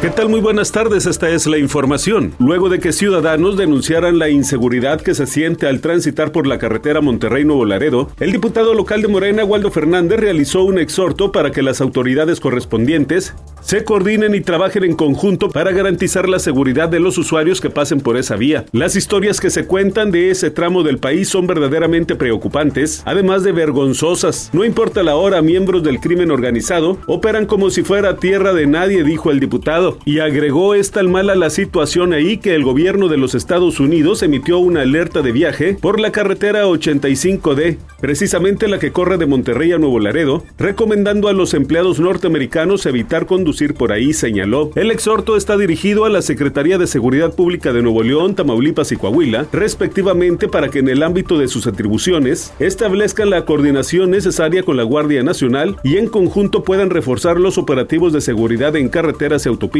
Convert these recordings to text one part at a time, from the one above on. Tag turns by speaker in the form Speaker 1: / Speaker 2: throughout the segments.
Speaker 1: ¿Qué tal? Muy buenas tardes, esta es la información. Luego de que ciudadanos denunciaran la inseguridad que se siente al transitar por la carretera Monterrey-Nuevo Laredo, el diputado local de Morena, Waldo Fernández, realizó un exhorto para que las autoridades correspondientes se coordinen y trabajen en conjunto para garantizar la seguridad de los usuarios que pasen por esa vía. Las historias que se cuentan de ese tramo del país son verdaderamente preocupantes, además de vergonzosas. No importa la hora, miembros del crimen organizado operan como si fuera tierra de nadie, dijo el diputado, y agregó es tal mala la situación ahí que el gobierno de los Estados Unidos emitió una alerta de viaje por la carretera 85D, precisamente la que corre de Monterrey a Nuevo Laredo, recomendando a los empleados norteamericanos evitar conducir por ahí, señaló. El exhorto está dirigido a la Secretaría de Seguridad Pública de Nuevo León, Tamaulipas y Coahuila, respectivamente para que en el ámbito de sus atribuciones establezcan la coordinación necesaria con la Guardia Nacional y en conjunto puedan reforzar los operativos de seguridad en carreteras y autopistas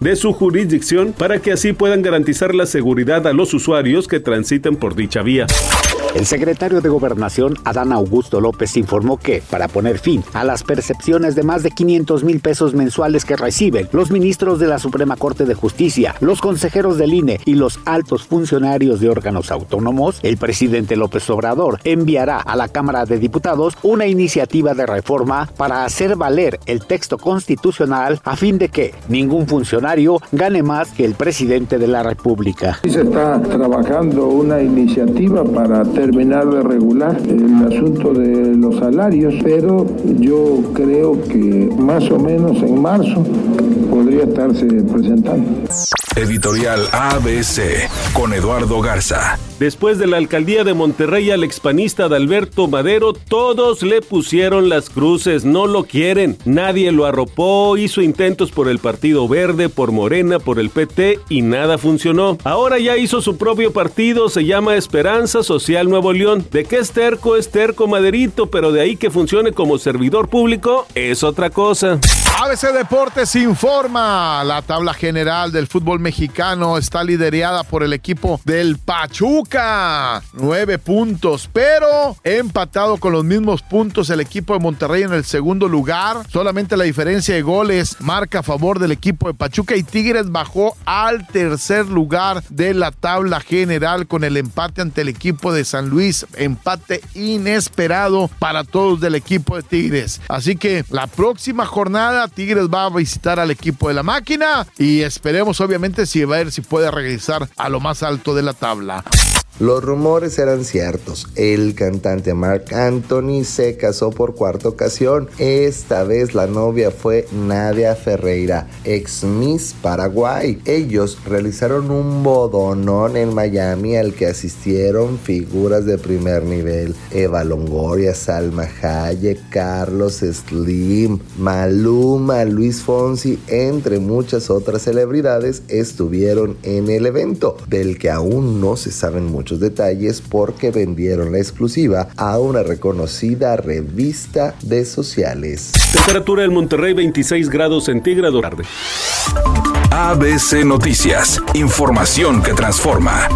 Speaker 1: de su jurisdicción para que así puedan garantizar la seguridad a los usuarios que transiten por dicha vía.
Speaker 2: El secretario de Gobernación, Adán Augusto López, informó que, para poner fin a las percepciones de más de 500 mil pesos mensuales que reciben los ministros de la Suprema Corte de Justicia, los consejeros del INE y los altos funcionarios de órganos autónomos, el presidente López Obrador enviará a la Cámara de Diputados una iniciativa de reforma para hacer valer el texto constitucional a fin de que ningún funcionario gane más que el presidente de la República.
Speaker 3: Se está trabajando una iniciativa para terminar de regular el asunto de los salarios, pero yo creo que más o menos en marzo podría estarse presentando.
Speaker 4: Editorial ABC con Eduardo Garza.
Speaker 1: Después de la alcaldía de Monterrey al expanista de Alberto Madero, todos le pusieron las cruces, no lo quieren. Nadie lo arropó, hizo intentos por el Partido Verde, por Morena, por el PT y nada funcionó. Ahora ya hizo su propio partido, se llama Esperanza Social Nuevo León. De qué es terco, es terco Maderito, pero de ahí que funcione como servidor público es otra cosa.
Speaker 5: ABC Deportes informa. La tabla general del fútbol mexicano está liderada por el equipo del Pachuca. Nueve puntos, pero empatado con los mismos puntos el equipo de Monterrey en el segundo lugar. Solamente la diferencia de goles marca a favor del equipo de Pachuca y Tigres bajó al tercer lugar de la tabla general con el empate ante el equipo de San Luis. Empate inesperado para todos del equipo de Tigres. Así que la próxima jornada Tigres va a visitar al equipo de la máquina y esperemos obviamente si va a ver si puede regresar a lo más alto de la tabla.
Speaker 6: Los rumores eran ciertos. El cantante Mark Anthony se casó por cuarta ocasión. Esta vez la novia fue Nadia Ferreira, ex Miss Paraguay. Ellos realizaron un bodonón en Miami al que asistieron figuras de primer nivel. Eva Longoria, Salma Hayek, Carlos Slim, Maluma, Luis Fonsi, entre muchas otras celebridades estuvieron en el evento, del que aún no se saben mucho detalles porque vendieron la exclusiva a una reconocida revista de sociales.
Speaker 1: Temperatura en Monterrey 26 grados centígrados. Tarde.
Speaker 4: ABC Noticias, información que transforma.